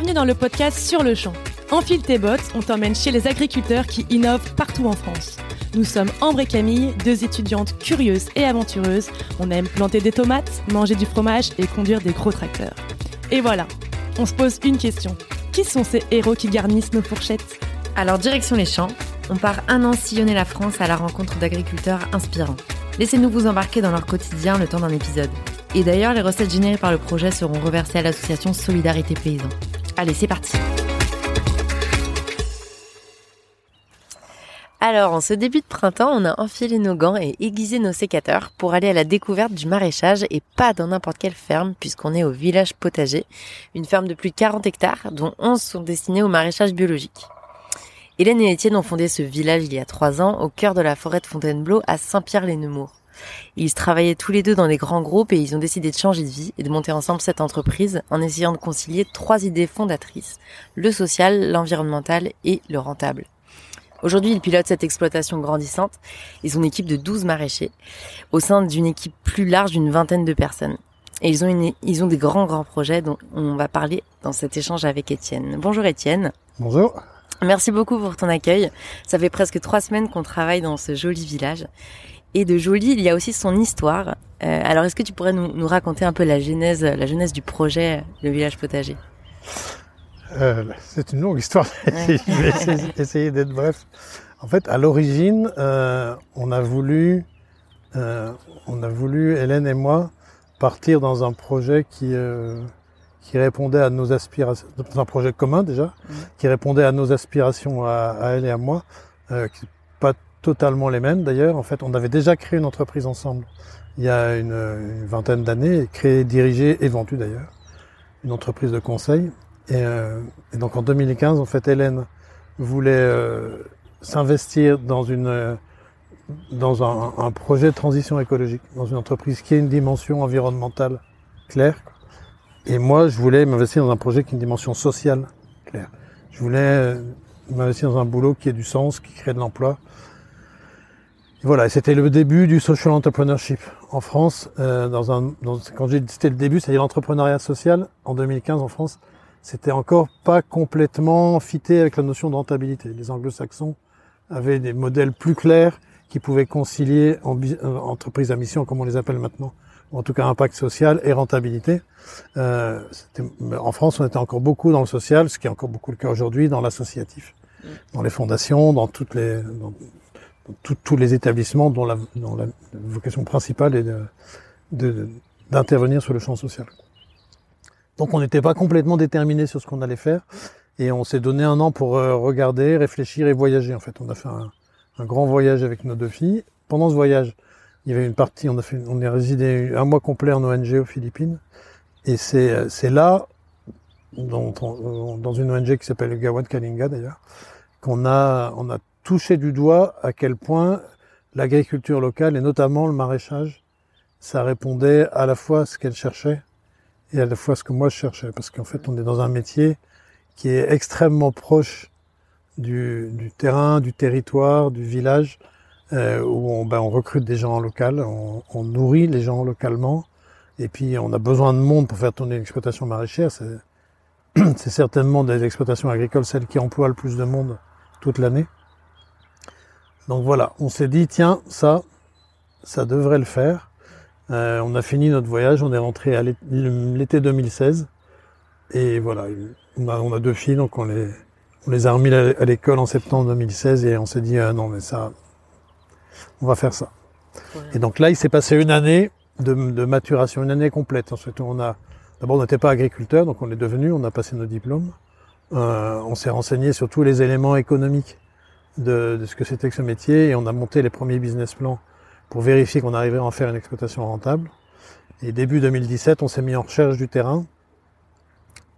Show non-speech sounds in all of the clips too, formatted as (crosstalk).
Bienvenue dans le podcast Sur le champ. Enfile tes bottes, on t'emmène chez les agriculteurs qui innovent partout en France. Nous sommes Ambre et Camille, deux étudiantes curieuses et aventureuses. On aime planter des tomates, manger du fromage et conduire des gros tracteurs. Et voilà, on se pose une question. Qui sont ces héros qui garnissent nos fourchettes? Alors direction les champs, on part un an sillonner la France à la rencontre d'agriculteurs inspirants. Laissez-nous vous embarquer dans leur quotidien le temps d'un épisode. Et d'ailleurs, les recettes générées par le projet seront reversées à l'association Solidarité Paysan. Allez, c'est parti Alors, en ce début de printemps, on a enfilé nos gants et aiguisé nos sécateurs pour aller à la découverte du maraîchage et pas dans n'importe quelle ferme puisqu'on est au village potager, une ferme de plus de 40 hectares dont 11 sont destinés au maraîchage biologique. Hélène et Étienne ont fondé ce village il y a trois ans au cœur de la forêt de Fontainebleau à Saint-Pierre-les-Nemours. Ils travaillaient tous les deux dans des grands groupes et ils ont décidé de changer de vie et de monter ensemble cette entreprise en essayant de concilier trois idées fondatrices, le social, l'environnemental et le rentable. Aujourd'hui, ils pilotent cette exploitation grandissante. Ils ont une équipe de 12 maraîchers au sein d'une équipe plus large d'une vingtaine de personnes. Et ils ont, une, ils ont des grands, grands projets dont on va parler dans cet échange avec Étienne. Bonjour Étienne. Bonjour. Merci beaucoup pour ton accueil. Ça fait presque trois semaines qu'on travaille dans ce joli village. Et de joli, il y a aussi son histoire. Euh, alors, est-ce que tu pourrais nous, nous, raconter un peu la genèse, la genèse du projet, le village potager? Euh, C'est une longue histoire. (laughs) Ouais. Je vais essayer, (laughs) essayer d'être bref. En fait, à l'origine, euh, on a voulu, on a voulu, Hélène et moi, partir dans un projet qui qui répondait à nos aspirations, dans un projet commun déjà, mmh. qui répondait à nos aspirations à, à elle et à moi, qui pas totalement les mêmes d'ailleurs. En fait, on avait déjà créé une entreprise ensemble il y a une, vingtaine d'années, créé, dirigé et vendu d'ailleurs, une entreprise de conseil. Et, euh, donc en 2015, en fait, Hélène voulait euh, s'investir dans une dans un, projet de transition écologique, dans une entreprise qui a une dimension environnementale claire. Et moi, je voulais m'investir dans un projet qui a une dimension sociale claire. Je voulais euh, m'investir dans un boulot qui ait du sens, qui crée de l'emploi. Voilà, c'était le début du social entrepreneurship en France. Euh, dans un, dans, quand j'ai dit c'était le début, c'est-à-dire l'entrepreneuriat social en 2015 en France, c'était encore pas complètement fité avec la notion de rentabilité. Les anglo-saxons avaient des modèles plus clairs qui pouvaient concilier euh, entreprise à mission, comme on les appelle maintenant, ou en tout cas impact social et rentabilité. Euh, en France, on était encore beaucoup dans le social, ce qui est encore beaucoup le cas aujourd'hui, dans l'associatif, dans les fondations, dans toutes les, dans, tous les établissements dont la, vocation principale est d'intervenir sur le champ social. Donc on n'était pas complètement déterminé sur ce qu'on allait faire et on s'est donné un an pour euh, regarder, réfléchir et voyager. En fait, on a fait un, grand voyage avec nos deux filles. Pendant ce voyage, il y avait une partie, on a est résidé un mois complet en ONG aux Philippines et c'est c'est là dans, dans une ONG qui s'appelle Gawad Kalinga d'ailleurs qu'on a on a toucher du doigt à quel point l'agriculture locale et notamment le maraîchage, ça répondait à la fois à ce qu'elle cherchait et à la fois ce que moi je cherchais. Parce qu'en fait, on est dans un métier qui est extrêmement proche du, terrain, du territoire, du village, euh, où on, ben, on, recrute des gens en on, nourrit les gens localement, et puis on a besoin de monde pour faire tourner l'exploitation maraîchère. (clears throat) C'est certainement des exploitations agricoles celles qui emploient le plus de monde toute l'année. Donc voilà, on s'est dit, tiens, ça, ça devrait le faire. Euh, on a fini notre voyage, on est rentré à l'été 2016. Et voilà, on a, on a, deux filles, donc on les, on les a remis à l'école en septembre 2016 et on s'est dit, euh, non mais ça, on va faire ça. Ouais. Et donc là, il s'est passé une année de, de, maturation, une année complète. Ensuite, on a, d'abord, on n'était pas agriculteur, donc on est devenu, on a passé nos diplômes. Euh, on s'est renseigné sur tous les éléments économiques de, de ce que c'était que ce métier et on a monté les premiers business plans pour vérifier qu'on arrivait à en faire une exploitation rentable. Et début 2017, on s'est mis en recherche du terrain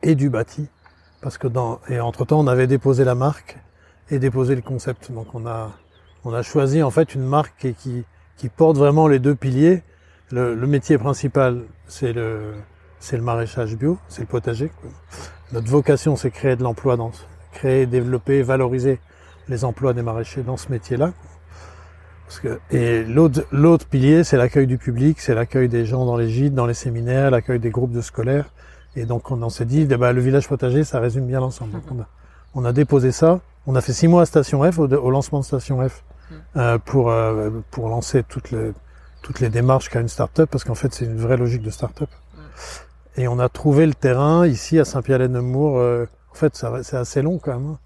et du bâti parce que dans et entre temps on avait déposé la marque et déposé le concept. Donc on a on a choisi en fait une marque qui qui porte vraiment les deux piliers. Le, le métier principal c'est le c'est le maraîchage bio, c'est le potager. Notre vocation c'est créer de l'emploi dans créer, développer, valoriser les emplois des maraîchers dans ce métier-là. et l'autre, pilier, c'est l'accueil du public, c'est l'accueil des gens dans les gîtes, dans les séminaires, l'accueil des groupes de scolaires. Et donc on, s'est dit, eh ben, le village potager, ça résume bien l'ensemble. On a, on a, déposé ça. On a fait six mois à Station F, au, lancement de Station F, mm. euh, pour, euh, pour lancer toutes les, toutes les démarches qu'a une start-up, parce qu'en fait c'est une vraie logique de start-up. Mm. Et on a trouvé le terrain ici à Saint-Pierre-les-Nemours. Euh, en fait, c'est assez long quand même.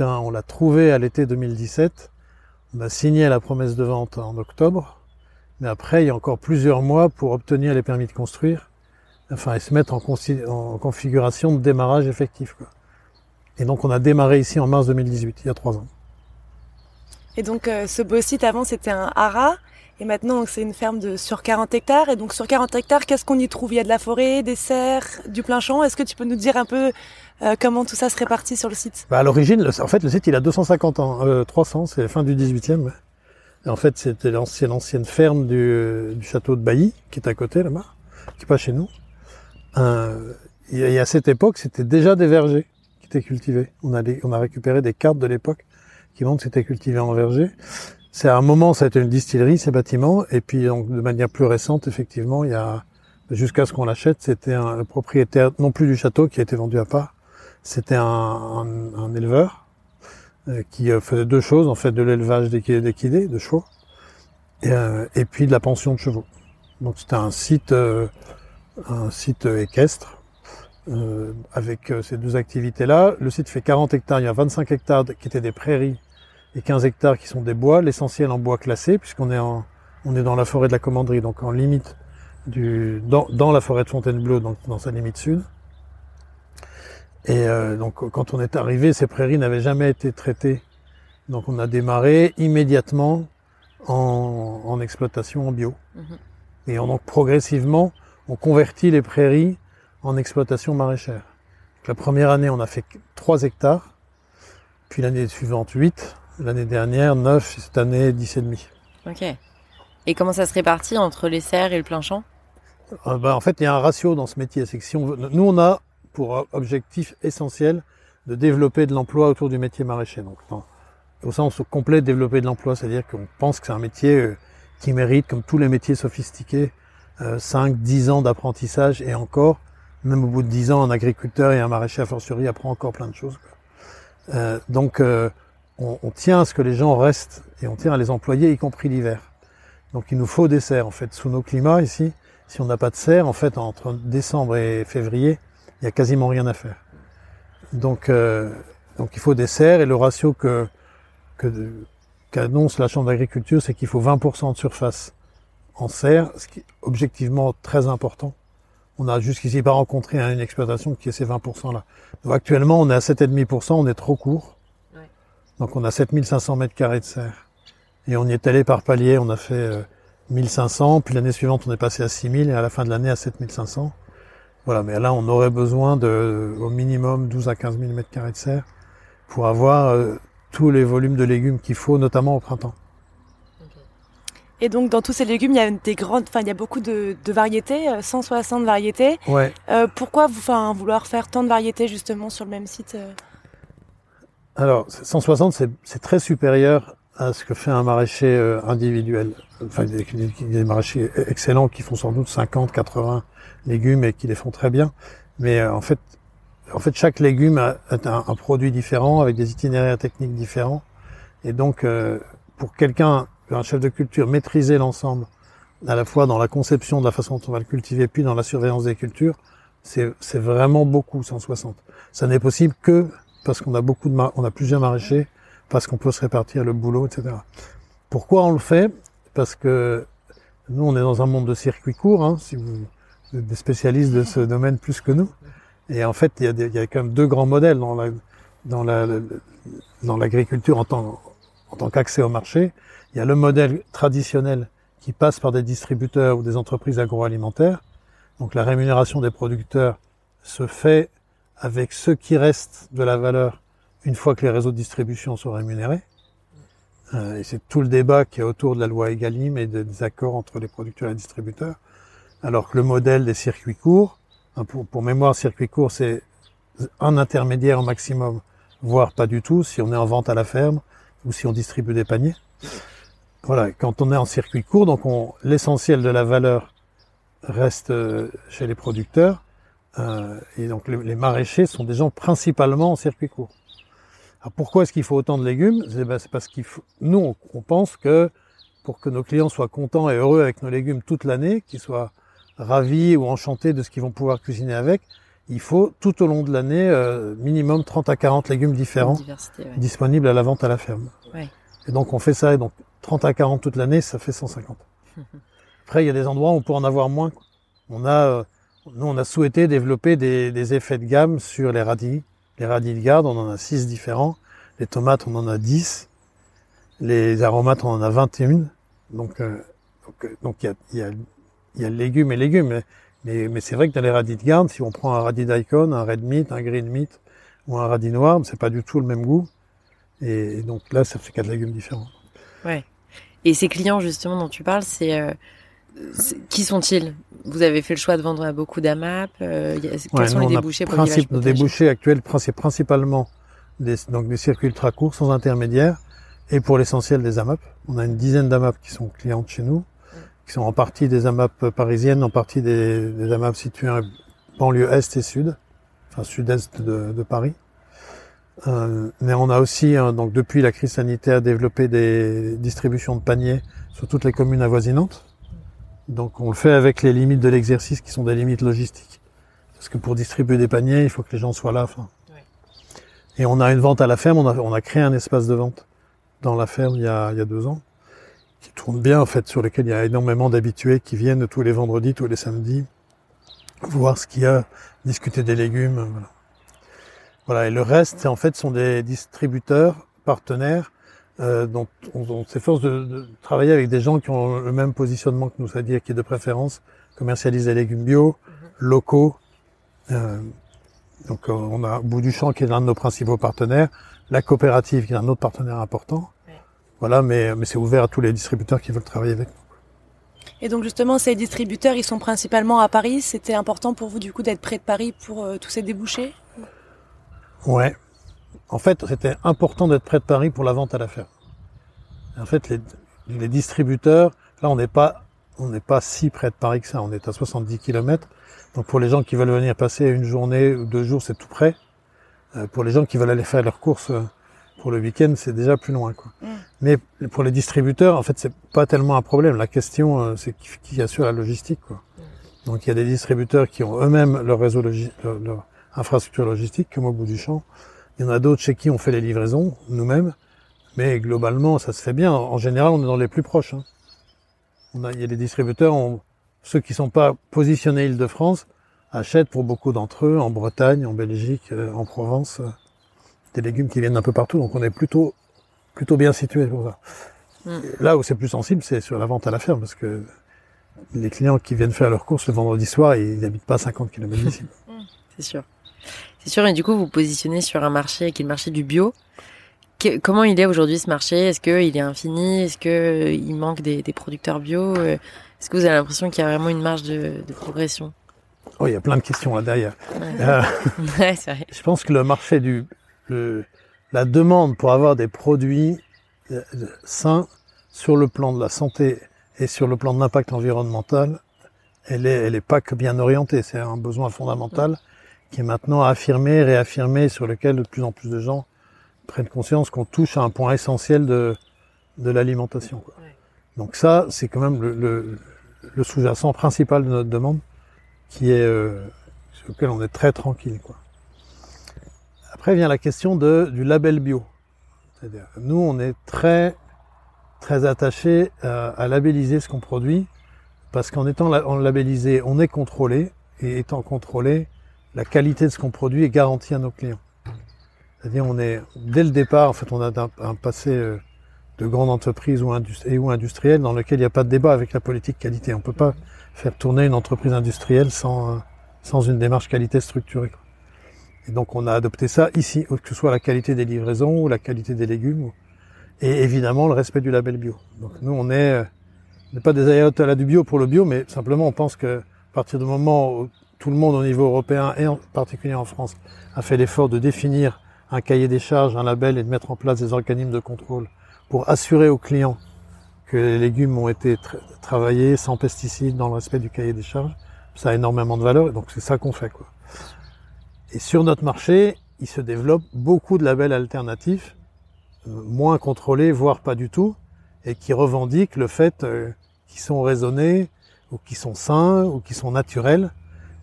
On l'a trouvé à l'été 2017. On a signé la promesse de vente en octobre. Mais après, il y a encore plusieurs mois pour obtenir les permis de construire enfin, et se mettre en, configuration de démarrage effectif. Et donc on a démarré ici en mars 2018, il y a trois ans. Et donc euh, ce beau site avant c'était un haras, et maintenant c'est une ferme de sur 40 hectares. Et donc sur 40 hectares, qu'est-ce qu'on y trouve? Il y a de la forêt, des serres, du plein champ. Est-ce que tu peux nous dire un peu euh, comment tout ça se répartit sur le site? Bah À l'origine, en fait le site il a 250 ans, euh, 300, c'est la fin du 18e. Et en fait c'était l'ancienne ferme du, du, château de Bailly, qui est à côté là-bas, qui est pas chez nous. Euh, et à cette époque, c'était déjà des vergers qui étaient cultivés. On a, on a récupéré des cartes de l'époque qui montrent que c'était cultivé en verger. C'est à un moment, ça a été une distillerie, ces bâtiments. Et puis, donc, de manière plus récente, effectivement, il y a, jusqu'à ce qu'on l'achète, c'était un propriétaire, non plus du château, qui a été vendu à part. C'était un, un, éleveur euh, qui euh, faisait deux choses, en fait, de l'élevage d'équidés, de chevaux, et, euh, et, puis de la pension de chevaux. Donc, c'était un site un site équestre euh, avec euh, ces deux activités-là. Le site fait 40 hectares, il y a 25 hectares qui étaient des prairies et 15 hectares qui sont des bois, l'essentiel en bois classé, puisqu'on est, en, on est dans la forêt de la Commanderie, donc en limite du, dans, dans la forêt de Fontainebleau, donc dans sa limite sud. Et euh, donc quand on est arrivé, ces prairies n'avaient jamais été traitées. Donc on a démarré immédiatement en, en exploitation en bio. Mmh et on, donc progressivement, on convertit les prairies en exploitation maraîchère. la première année, on a fait 3 hectares, puis l'année suivante 8, l'année dernière 9, cette année 10,5. Ok. Et comment ça se répartit entre les serres et le plein champ? Ah bah, En fait, il y a un ratio dans ce métier. C'est que si on nous, on a pour objectif essentiel de développer de l'emploi autour du métier maraîcher. Donc, au sens complet, développer de l'emploi, c'est-à-dire qu'on pense que c'est un métier euh, qui mérite, comme tous les métiers sophistiqués, 5, euh, 10 ans d'apprentissage et encore, même au bout de 10 ans, un agriculteur et un maraîcher à fortiori apprend encore plein de choses. Euh, donc, on, on, tient à ce que les gens restent et on tient à les employer, y compris l'hiver. Donc, il nous faut des serres. En fait, sous nos climats ici, si on n'a pas de serre, en fait, entre décembre et février, il y a quasiment rien à faire. Donc, euh, donc il faut des serres et le ratio que qu'annonce la Chambre d'agriculture, c'est qu'il faut 20% de surface en serre, ce qui est objectivement très important. On a jusqu'ici pas rencontré une exploitation qui est ces 20% là. Donc actuellement, on est à 7,5%, on est trop court. Donc on a 7500 mètres carrés de serre. Et on y est allé par palier, on a fait 1500, euh, puis l'année suivante on est passé à 6000 et à la fin de l'année à 7500. Voilà, mais là on aurait besoin de au minimum 12 à 15 000 mètres carrés de serre pour avoir euh, tous les volumes de légumes qu'il faut, notamment au printemps. Et donc dans tous ces légumes, il y a des grandes, enfin il y a beaucoup de, variétés, 160 euh, variétés. Ouais. Euh, pourquoi vous, enfin, vouloir faire tant de variétés justement sur le même site Alors 160, c'est très supérieur à ce que fait un maraîcher individuel. Enfin, il y a des maraîchers excellents qui font sans doute 50, 80 légumes et qui les font très bien. Mais en fait, en fait, chaque légume a, un, produit différent avec des itinéraires techniques différents. Et donc, pour quelqu'un un chef de culture maîtriser l'ensemble, à la fois dans la conception de la façon dont on va le cultiver, puis dans la surveillance des cultures, c'est vraiment beaucoup, 160. Ça n'est possible que parce qu'on a beaucoup de on a plusieurs maraîchers, parce qu'on peut se répartir le boulot, etc. Pourquoi on le fait? Parce que nous, on est dans un monde de circuits courts, hein, si vous des spécialistes de ce domaine plus que nous. Et en fait, il y a, il y a quand même deux grands modèles dans la, dans la, dans l'agriculture en tant, en tant qu'accès au marché. Il y a le modèle traditionnel qui passe par des distributeurs ou des entreprises agroalimentaires. Donc la rémunération des producteurs se fait avec ce qui reste de la valeur une fois que les réseaux de distribution sont rémunérés. Euh, et c'est tout le débat qui est autour de la loi Egalim et des accords entre les producteurs et les distributeurs. Alors que le modèle des circuits courts, hein, pour, mémoire, circuit court, c'est un intermédiaire au maximum, voire pas du tout, si on est en vente à la ferme ou si on distribue des paniers. Voilà, quand on est en circuit court, donc l'essentiel de la valeur reste euh, chez les producteurs, Euh, et donc les, maraîchers sont des gens principalement en circuit court. Alors pourquoi est-ce qu'il faut autant de légumes? C'est ben, parce qu'il. Nous, on, pense que pour que nos clients soient contents et heureux avec nos légumes toute l'année, qu'ils soient ravis ou enchantés de ce qu'ils vont pouvoir cuisiner avec, il faut tout au long de l'année euh, minimum 30 à 40 légumes différents disponibles à la vente à la ferme. Ouais. Et donc on fait ça, et donc 30 à 40 toute l'année, ça fait 150. (laughs) Après, il y a des endroits où on peut en avoir moins. On a, euh, nous, on a souhaité développer des, des, effets de gamme sur les radis. Les radis de garde, on en a 6 différents. Les tomates, on en a 10. Les aromates, on en a 21. Donc, euh, donc, il y a, y, a, y a légumes et légumes. Mais, mais, c'est vrai que dans les radis de garde, si on prend un radis daikon, un red meat, un green meat ou un radis noir, c'est pas du tout le même goût. Et, donc là, ça fait quatre légumes différents. Ouais. Et ces clients justement dont tu parles, c'est euh, qui sont-ils? Vous avez fait le choix de vendre à beaucoup d'AMAP. Euh, quels sont les débouchés pour principe, Les débouchés actuels, c'est principalement des, donc des circuits ultra courts sans intermédiaire et pour l'essentiel des AMAP. On a une dizaine d'AMAP qui sont clientes chez nous, qui sont en partie des AMAP parisiennes, en partie des, des AMAP situées en banlieue est et sud, enfin sud-est de, de Paris. Euh, mais on a aussi, hein, donc depuis la crise sanitaire, développé des distributions de paniers sur toutes les communes avoisinantes. Donc on le fait avec les limites de l'exercice qui sont des limites logistiques. Parce que pour distribuer des paniers, il faut que les gens soient là. Et on a une vente à la ferme, on a, on a créé un espace de vente dans la ferme il y, a, il y a deux ans, qui tourne bien en fait, sur lequel il y a énormément d'habitués qui viennent tous les vendredis, tous les samedis, voir ce qu'il y a, discuter des légumes. Voilà. Voilà, et le reste, en fait, sont des distributeurs, partenaires, euh, dont on, s'efforce de, de, travailler avec des gens qui ont le même positionnement que nous, c'est-à-dire qui est de préférence commercialiser des légumes bio, mhm. locaux. Euh, donc euh, on a Bout du Champ qui est l'un de nos principaux partenaires, la coopérative qui est un autre partenaire important. Voilà, mais, mais c'est ouvert à tous les distributeurs qui veulent travailler avec nous. Et donc justement, ces distributeurs, ils sont principalement à Paris. C'était important pour vous du coup d'être près de Paris pour euh, tous ces débouchés? Ouais. En fait, c'était important d'être près de Paris pour la vente à la ferme. En fait, les, les distributeurs, là, on n'est pas, on n'est pas si près de Paris que ça. On est à 70 km. Donc, pour les gens qui veulent venir passer une journée ou deux jours, c'est tout près. Euh, pour les gens qui veulent aller faire leurs courses euh, pour le week-end, c'est déjà plus loin, quoi. Mm. Mais pour les distributeurs, en fait, c'est pas tellement un problème. La question, euh, c'est qui, qui, assure la logistique, quoi. Donc, il y a des distributeurs qui ont eux-mêmes leur réseau logistique, leur infrastructure logistique, comme au bout du champ. Il y en a d'autres chez qui on fait les livraisons, nous-mêmes. Mais globalement, ça se fait bien. En général, on est dans les plus proches. Hein. On a, il y a des distributeurs, ceux qui sont pas positionnés Île-de-France, achètent pour beaucoup d'entre eux en Bretagne, en Belgique, euh, en Provence, euh, des légumes qui viennent d'un peu partout. Donc on est plutôt, plutôt bien situé pour ça. Mm. Là où c'est plus sensible, c'est sur la vente à la ferme, parce que les clients qui viennent faire leurs courses le vendredi soir, ils n'habitent pas 50 km d'ici. (laughs) c'est sûr. C'est sûr, et du coup, vous positionnez sur un marché qui est le marché du bio. comment il est aujourd'hui ce marché? Est-ce qu'il est infini? Est-ce qu'il manque des, producteurs bio? Est-ce que vous avez l'impression qu'il y a vraiment une marge de, progression? Oh, il y a plein de questions là derrière. Euh, (laughs) (laughs) je pense que le marché du, la demande pour avoir des produits euh, sains sur le plan de la santé et sur le plan de l'impact environnemental, elle est, elle est pas que bien orientée. C'est un besoin fondamental qui est maintenant affirmé, réaffirmé, sur lequel de plus en plus de gens prennent conscience qu'on touche à un point essentiel de, de l'alimentation. Donc ça, c'est quand même le, le, sous-jacent principal de notre demande, qui est euh, sur lequel on est très tranquille. Quoi. Après vient la question de, du label bio. C'est-à-dire, nous, on est très très attaché à, à labelliser ce qu'on produit, parce qu'en étant en labellisé, on est contrôlé, et étant contrôlé, la qualité de ce qu'on produit est garantie à nos clients. C'est-à-dire, on est, dès le départ, en fait, on a un, passé euh, de grande entreprise ou, ou industrielle dans lequel il n'y a pas de débat avec la politique qualité. On ne peut pas faire tourner une entreprise industrielle sans, euh, sans une démarche qualité structurée. Et donc, on a adopté ça ici, que ce soit la qualité des livraisons ou la qualité des légumes, et évidemment le respect du label bio. Donc, nous, on euh, n'est pas des ayatollahs du bio pour le bio, mais simplement, on pense que à partir du moment où tout le monde au niveau européen et en particulier en France a fait l'effort de définir un cahier des charges, un label et de mettre en place des organismes de contrôle pour assurer aux clients que les légumes ont été travaillés sans pesticides dans le respect du cahier des charges. ça a énormément de valeur, et donc c'est ça qu'on fait. Quoi. Et sur notre marché, il se développe beaucoup de labels alternatifs, euh, moins contrôlés, voire pas du tout, et qui revendiquent le fait euh, qu'ils sont raisonnés, ou qui sont sains, ou qui sont naturels.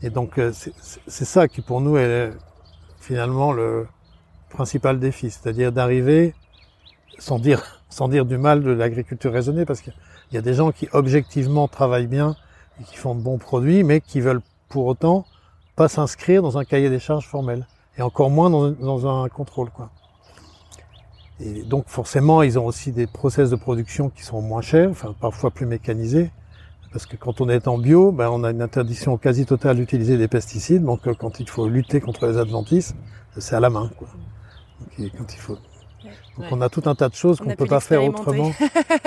Et donc euh, c'est ça qui pour nous est finalement le principal défi, c'est-à-dire d'arriver, sans dire, sans dire du mal de l'agriculture raisonnée, parce qu'il y a des gens qui objectivement travaillent bien et qui font de bons produits, mais qui veulent pour autant pas s'inscrire dans un cahier des charges formel, et encore moins dans, dans un contrôle. Quoi. Et donc forcément, ils ont aussi des process de production qui sont moins chers, enfin parfois plus mécanisés, parce que quand on est en bio, ben, on a une interdiction quasi totale d'utiliser des pesticides, donc euh, quand il faut lutter contre les adventices, c'est à la main. Quoi. Donc, quand il faut donc on a tout un tas de choses qu'on ne peut pas faire autrement.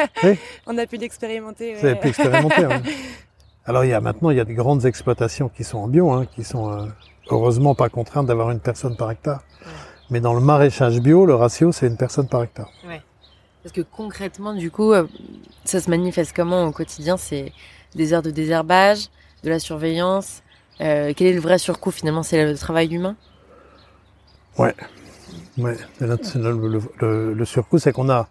(laughs) On a pu l'expérimenter. Pu expérimenter. (laughs) Alors il y a maintenant il y a des grandes exploitations qui sont en bio, hein, qui sont euh, heureusement pas contraintes d'avoir une personne par hectare. Mais dans le maraîchage bio, le ratio c'est une personne par hectare. Ouais. Parce que concrètement, du coup, euh, ça se manifeste comment au quotidien? C'est des heures de désherbage, de la surveillance. Euh, quel est le vrai surcoût finalement? C'est le travail humain? Ouais. Ouais. Le, le, le surcoût, c'est qu'on a,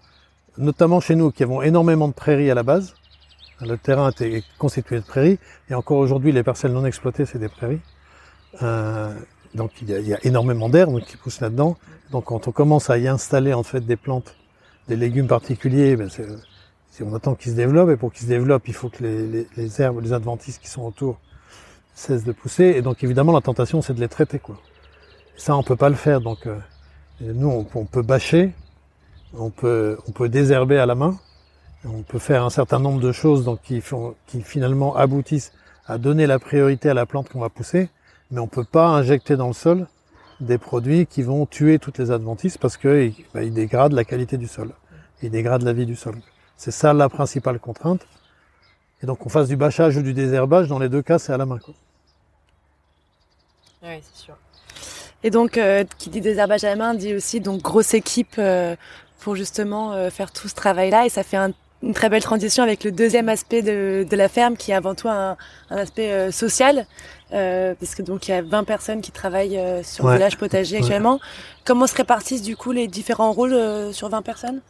notamment chez nous, qui avons énormément de prairies à la base, le terrain était constitué de prairies, et encore aujourd'hui, les parcelles non exploitées, c'est des prairies. Euh, donc il y, a, énormément d'herbes qui poussent là-dedans. Donc quand on commence à y installer en fait des plantes, des légumes particuliers, ben on attend qu'ils se développent, et pour qu'ils se développent, il faut que les, herbes, les adventices qui sont autour cessent de pousser. Et donc évidemment, la tentation, c'est de les traiter. Quoi. ça, on peut pas le faire. Donc euh, nous, on, on, peut bâcher, on peut, on peut désherber à la main, on peut faire un certain nombre de choses donc, qui, font, qui finalement aboutissent à donner la priorité à la plante qu'on va pousser, mais on ne peut pas injecter dans le sol des produits qui vont tuer toutes les adventices parce qu'ils bah, ils dégradent la qualité du sol, ils dégradent la vie du sol. C'est ça la principale contrainte. Et donc on fasse du bâchage ou du désherbage, dans les deux cas c'est à la main. Oui, c'est sûr. Et donc, euh, qui dit désherbage à la main dit aussi donc grosse équipe euh, pour justement euh, faire tout ce travail-là. Et ça fait un une très belle transition avec le deuxième aspect de, de la ferme qui est avant tout un, un aspect euh, social euh, parce que donc il y a 20 personnes qui travaillent euh, sur le village potager actuellement. Comment se répartissent du coup les différents rôles euh, sur 20 personnes?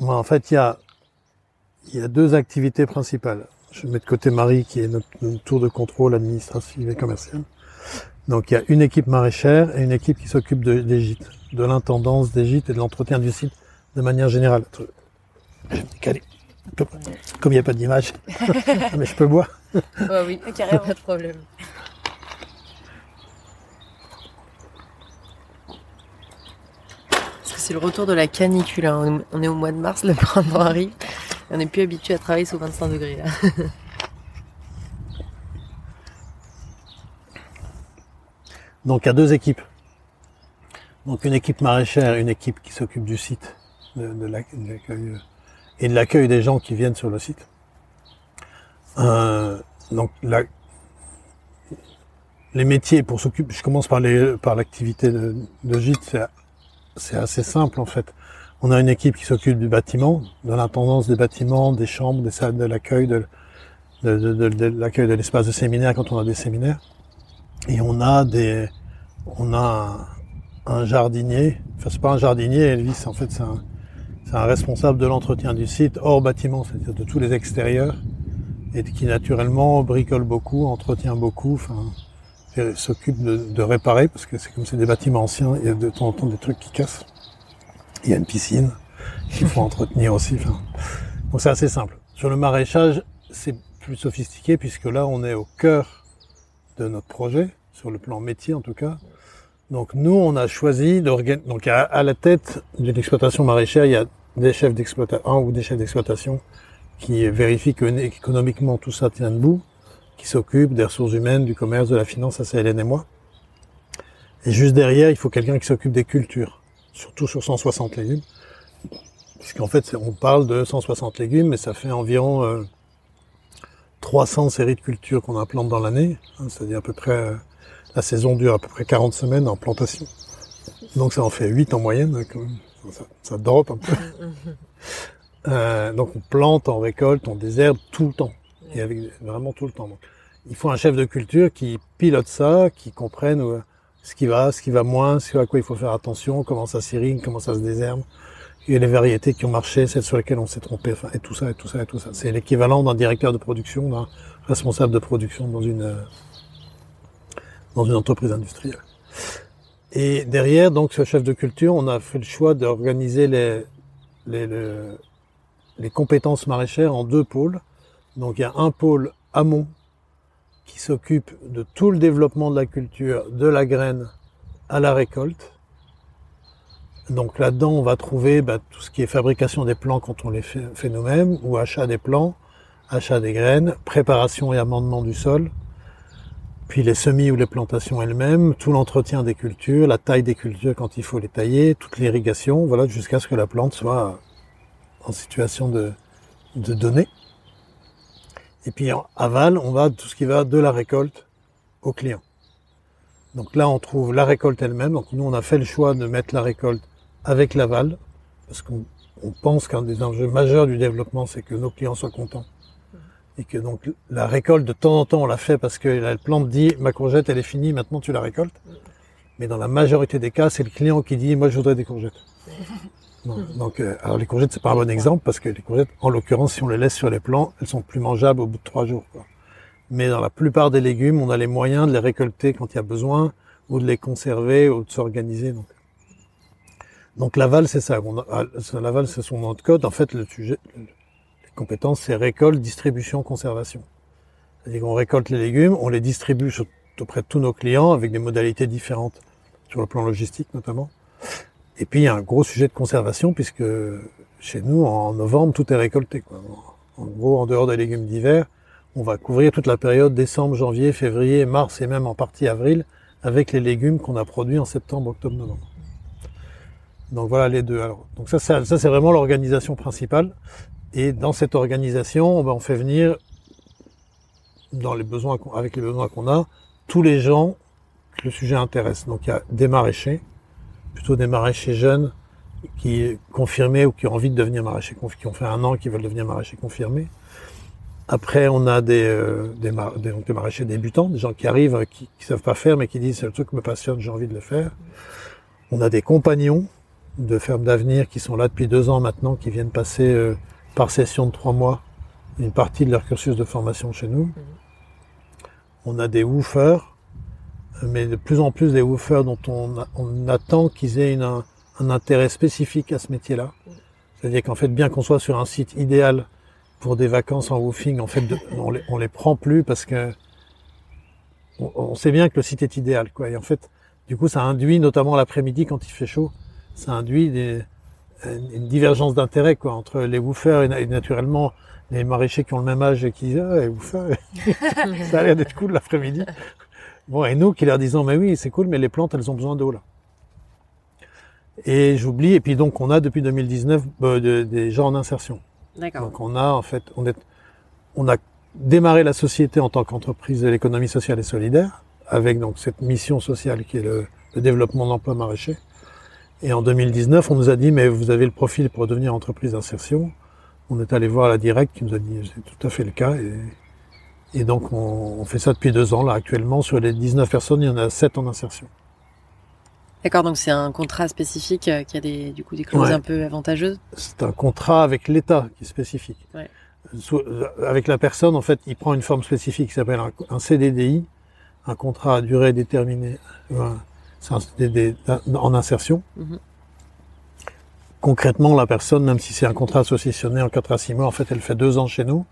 En fait, il y a il y a deux activités principales. Je mets de côté Marie qui est notre, tour de contrôle administratif et commercial. Donc il y a une équipe maraîchère et une équipe qui s'occupe de, des gîtes, de l'intendance des gîtes et de l'entretien du site de manière générale. Comme il n'y a pas d'image. (laughs) Mais je peux boire. Bah oui, carrément. Pas de problème. Parce que c'est le retour de la canicule. Hein. On est au mois de mars, le printemps arrive. On n'est plus habitué à travailler sous 25 degrés là. (laughs) Donc il y a deux équipes. Donc une équipe maraîchère, une équipe qui s'occupe du site, de, de l'accueil et de l'accueil des gens qui viennent sur le site. Euh, donc les métiers pour s'occuper, je commence par les par l'activité de, de gîte, c'est assez simple en fait. On a une équipe qui s'occupe du bâtiment, de l'intendance des bâtiments, des chambres, des salles de l'accueil, de, de, de, l'accueil de l'espace de séminaire quand on a des séminaires. Et on a des, on a un, un jardinier. Enfin, c'est pas un jardinier, Elvis. En fait, c'est un, c'est un responsable de l'entretien du site hors bâtiment, c'est-à-dire de tous les extérieurs, et qui naturellement bricole beaucoup, entretient beaucoup, enfin, s'occupe de, réparer, parce que c'est comme c'est des bâtiments anciens, il y a de temps en temps des trucs qui cassent. Il y a une piscine qu'il faut (laughs) entretenir aussi. Enfin. Donc c'est assez simple. Sur le maraîchage, c'est plus sophistiqué, puisque là, on est au cœur de notre projet, sur le plan métier en tout cas. Donc nous, on a choisi d'organiser. Donc à, la tête d'une exploitation maraîchère, il y a des chefs d'exploitation, ou des chefs d'exploitation qui vérifient que économiquement tout ça tient debout, qui s'occupent des ressources humaines, du commerce, de la finance, ça c'est Hélène et moi. Et juste derrière, il faut quelqu'un qui s'occupe des cultures, surtout sur 160 légumes. Puisqu'en fait, on parle de 160 légumes, mais ça fait environ 300 euh, séries de cultures qu'on implante dans l'année, hein, c'est-à-dire à peu près, euh, la saison dure à peu près 40 semaines en plantation. Donc ça en fait 8 en moyenne, quand même ça, ça drop un peu. (laughs) euh, donc on plante, on récolte, on désherbe tout le temps. Et avec, vraiment tout le temps. Donc, il faut un chef de culture qui pilote ça, qui comprenne euh, ce qui va, ce qui va moins, ce à quoi il faut faire attention, comment ça s'irrigue, comment ça se désherbe, et les variétés qui ont marché, celles sur lesquelles on s'est trompé, enfin, et tout ça, et tout ça, et tout ça. C'est l'équivalent d'un directeur de production, d'un responsable de production dans une, dans une entreprise industrielle. Et derrière, donc, ce chef de culture, on a fait le choix d'organiser les, les, compétences maraîchères en deux pôles. Donc, il y a un pôle amont qui s'occupe de tout le développement de la culture, de la graine à la récolte. Donc là-dedans, on va trouver bah, tout ce qui est fabrication des plants quand on les fait, fait nous-mêmes, ou achat des plants, achat des graines, préparation et amendement du sol, puis les semis ou les plantations elles-mêmes, tout l'entretien des cultures, la taille des cultures quand il faut les tailler, toute l'irrigation, voilà, jusqu'à ce que la plante soit en situation de, de donner. Et puis en aval, on va tout ce qui va de la récolte au client. Donc là, on trouve la récolte elle-même. Donc nous, on a fait le choix de mettre la récolte avec l'aval, parce qu'on pense qu'un des enjeux majeurs du développement, c'est que nos clients soient contents. Et que donc la récolte, de temps en temps, on la fait parce que la plante dit ma courgette, elle est finie, maintenant tu la récoltes. Mais dans la majorité des cas, c'est le client qui dit moi je voudrais des courgettes. (laughs) Donc, euh, alors les courgettes, c'est pas un bon exemple parce que les courgettes, en l'occurrence, si on les laisse sur les plants, elles sont plus mangeables au bout de trois jours. Quoi. Mais dans la plupart des légumes, on a les moyens de les récolter quand il y a besoin, ou de les conserver, ou de s'organiser. Donc, donc l'aval, c'est ça. Ah, l'aval, c'est son nom de code. En fait, le sujet, les compétences, c'est récolte, distribution, conservation. C'est-à-dire qu'on récolte les légumes, on les distribue auprès de tous nos clients avec des modalités différentes sur le plan logistique notamment. Et puis il y a un gros sujet de conservation puisque chez nous, en novembre, tout est récolté. En gros, en dehors des légumes d'hiver, on va couvrir toute la période décembre, janvier, février, mars et même en partie avril avec les légumes qu'on a produits en septembre, octobre, novembre. Donc voilà les deux. Donc ça, ça, c'est vraiment l'organisation principale. Et dans cette organisation, on fait venir, dans les besoins, avec les besoins qu'on a, tous les gens que le sujet intéresse. Donc il y a des maraîchers, plutôt des maraîchers jeunes qui confirmés ou qui ont envie de devenir maraîchers, qui ont fait un an, qui veulent devenir maraîchers confirmés. Après, on a des, euh, maraîchers débutants, des gens qui arrivent, euh, qui ne savent pas faire, mais qui disent c'est le truc qui me passionne, j'ai envie de le faire. On a des compagnons de fermes d'avenir qui sont là depuis deux ans maintenant, qui viennent passer euh, par session de trois mois une partie de leur cursus de formation chez nous. On a des woofers mais de plus en plus des woofers dont on, attend qu'ils aient un, intérêt spécifique à ce métier-là. C'est-à-dire qu'en fait, bien qu'on soit sur un site idéal pour des vacances en woofing, en fait, on, les, les prend plus parce que on, sait bien que le site est idéal, quoi. Et en fait, du coup, ça induit, notamment l'après-midi quand il fait chaud, ça induit des, une divergence d'intérêt, quoi, entre les woofers et, naturellement les maraîchers qui ont le même âge et qui disent ah, les woofers, (laughs) ça a l'air d'être cool l'après-midi. Bon, et nous qui leur disons, mais oui, c'est cool, mais les plantes, elles ont besoin d'eau là. Et j'oublie, et puis donc on a depuis 2019 euh, des gens en insertion. D'accord. Donc on a en fait, on, est, on a démarré la société en tant qu'entreprise de l'économie sociale et solidaire, avec donc cette mission sociale qui est le, développement d'emplois maraîchers. Et en 2019, on nous a dit, mais vous avez le profil pour devenir entreprise d'insertion. On est allé voir la directe qui nous a dit, c'est tout à fait le cas. Et et donc, on, fait ça depuis deux ans. Là, actuellement, sur les 19 personnes, il y en a 7 en insertion. D'accord, donc c'est un contrat spécifique euh, qui a des, du coup, des clauses un peu avantageuses C'est un contrat avec l'État qui est spécifique. Ouais. Euh, avec la personne, en fait, il prend une forme spécifique qui s'appelle un, CDDI, un contrat à durée déterminée. C'est en insertion. Mhm. Concrètement, la personne, même si c'est un contrat associationné en 4 à 6 mois, en fait, elle fait deux ans chez nous.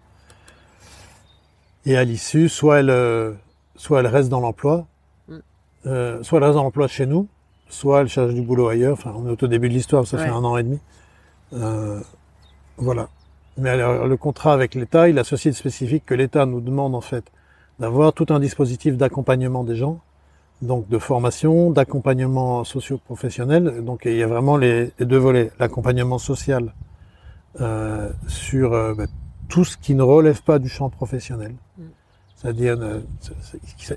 Et à l'issue, soit elle, euh, soit elle reste dans l'emploi, mm. euh, soit elle reste dans l'emploi chez nous, soit elle cherche du boulot ailleurs. Enfin, on est au tout début de l'histoire, ça fait un an et demi. Euh, voilà. Mais alors, le contrat avec l'État, il a ceci de spécifique que l'État nous demande en fait d'avoir tout un dispositif d'accompagnement des gens, donc de formation, d'accompagnement socio-professionnel. Donc il y a vraiment les, deux volets, l'accompagnement social euh, sur euh, bah, tout ce qui ne relève pas du champ professionnel. Mm. C'est-à-dire, euh,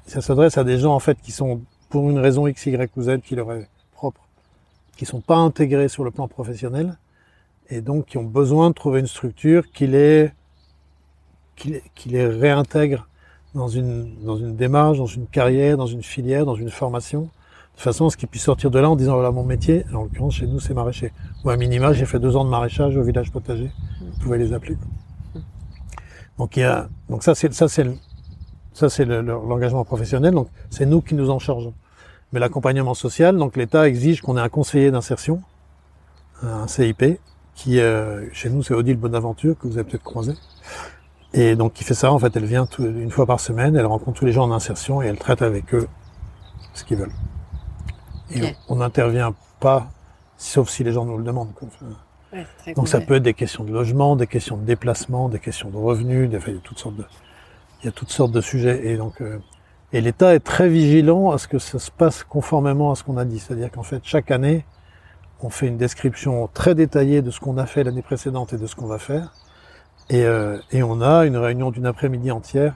ça, s'adresse à des gens en fait qui sont pour une raison X, Y ou Z qui leur est propre, qui sont pas intégrés sur le plan professionnel et donc qui ont besoin de trouver une structure qui les qui les, qui les réintègre dans une, dans une démarche, dans une carrière, dans une filière, dans une formation, de façon à ce qu'ils puissent sortir de là en disant voilà mon métier, en l'occurrence chez nous c'est maraîcher. Ou à minima j'ai fait deux ans de maraîchage au village potager, vous pouvez les appeler. Donc il y a, donc ça c'est ça c'est le- ça c'est le- le- l'engagement professionnel, donc c'est nous qui nous en chargeons. Mais l'accompagnement social, donc l'État exige qu'on ait un conseiller d'insertion, un CIP, qui euh, chez nous c'est Odile Bonaventure que vous avez peut-être croisé. Et donc qui fait ça, en fait, elle vient tout- une fois par semaine, elle rencontre tous les gens en insertion et elle traite avec eux ce qu'ils veulent. Et on n'intervient pas, sauf si les gens nous le demandent. donc ça peut être des questions de logement, des questions de déplacement, des questions de revenus, des, enfin, il y a toutes sortes de, il y a toutes sortes de sujets. Et donc, euh, et l'État est très vigilant à ce que ça se passe conformément à ce qu'on a dit. C'est-à-dire qu'en fait, chaque année, on fait une description très détaillée de ce qu'on a fait l'année précédente et de ce qu'on va faire. Et, euh, et on a une réunion d'une après-midi entière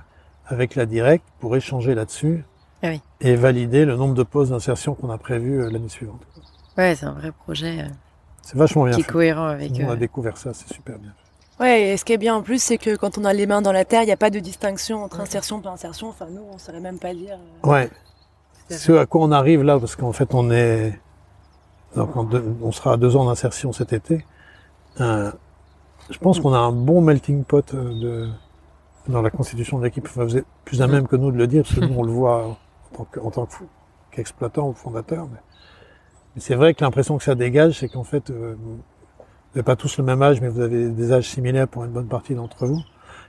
avec la directe pour échanger là-dessus Ah oui. et valider le nombre de pauses d'insertion qu'on a prévu euh, l'année suivante. Ouais, c'est un vrai projet euh, C'est vachement bien qui est fait. cohérent avec. On a découvert ça, c'est super bien. Ouais, et ce qui est bien en plus, c'est que quand on a les mains dans la terre, il n'y a pas de distinction entre insertion et pas insertion. Enfin, nous, on ne saurait même pas dire. euh, Ouais. Ce à quoi on arrive là, parce qu'en fait on est, donc on sera à deux ans d'insertion cet été. Euh, je pense qu'on a un bon melting pot euh, de, dans la constitution de l'équipe. Enfin, vous êtes plus à même que nous de le dire, parce que nous on le voit en tant qu'exploitant ou fondateur. Mais, mais c'est vrai que l'impression que ça dégage, c'est qu'en fait, euh, vous n'avez pas tous le même âge, mais vous avez des âges similaires pour une bonne partie d'entre vous.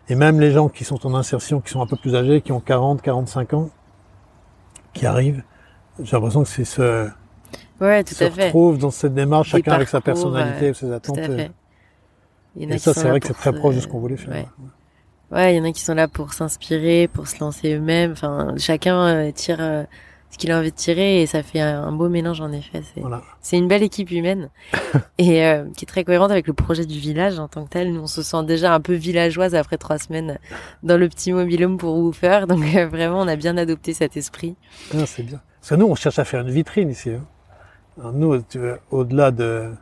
Et même les gens qui sont en insertion, qui sont un peu plus âgés, qui ont 40, 45 ans, qui arrivent, j'ai l'impression que c'est ce, Ouais, tout se à fait. retrouve dans cette démarche, Des chacun avec sa parcours, personnalité, euh, ses Tout attentes. à euh, fait. Y en a Et qui ça, c'est vrai que c'est très se- proche de ce qu'on voulait faire. Ouais. Ouais, il y en a qui sont là pour s'inspirer, pour se lancer eux-mêmes. Enfin, chacun euh, tire euh, ce qu'il a envie de tirer et ça fait un, beau mélange en effet. C'est Voilà. une belle équipe humaine (laughs) et euh, qui est très cohérente avec le projet du village en tant que tel. Nous, on se sent déjà un peu villageoise après trois semaines dans le petit mobilhome pour Woofer. Donc euh, vraiment, on a bien adopté cet esprit. Ah, c'est bien. Parce que nous, on cherche à faire une vitrine ici. hein. Alors, Nous, au-delà de,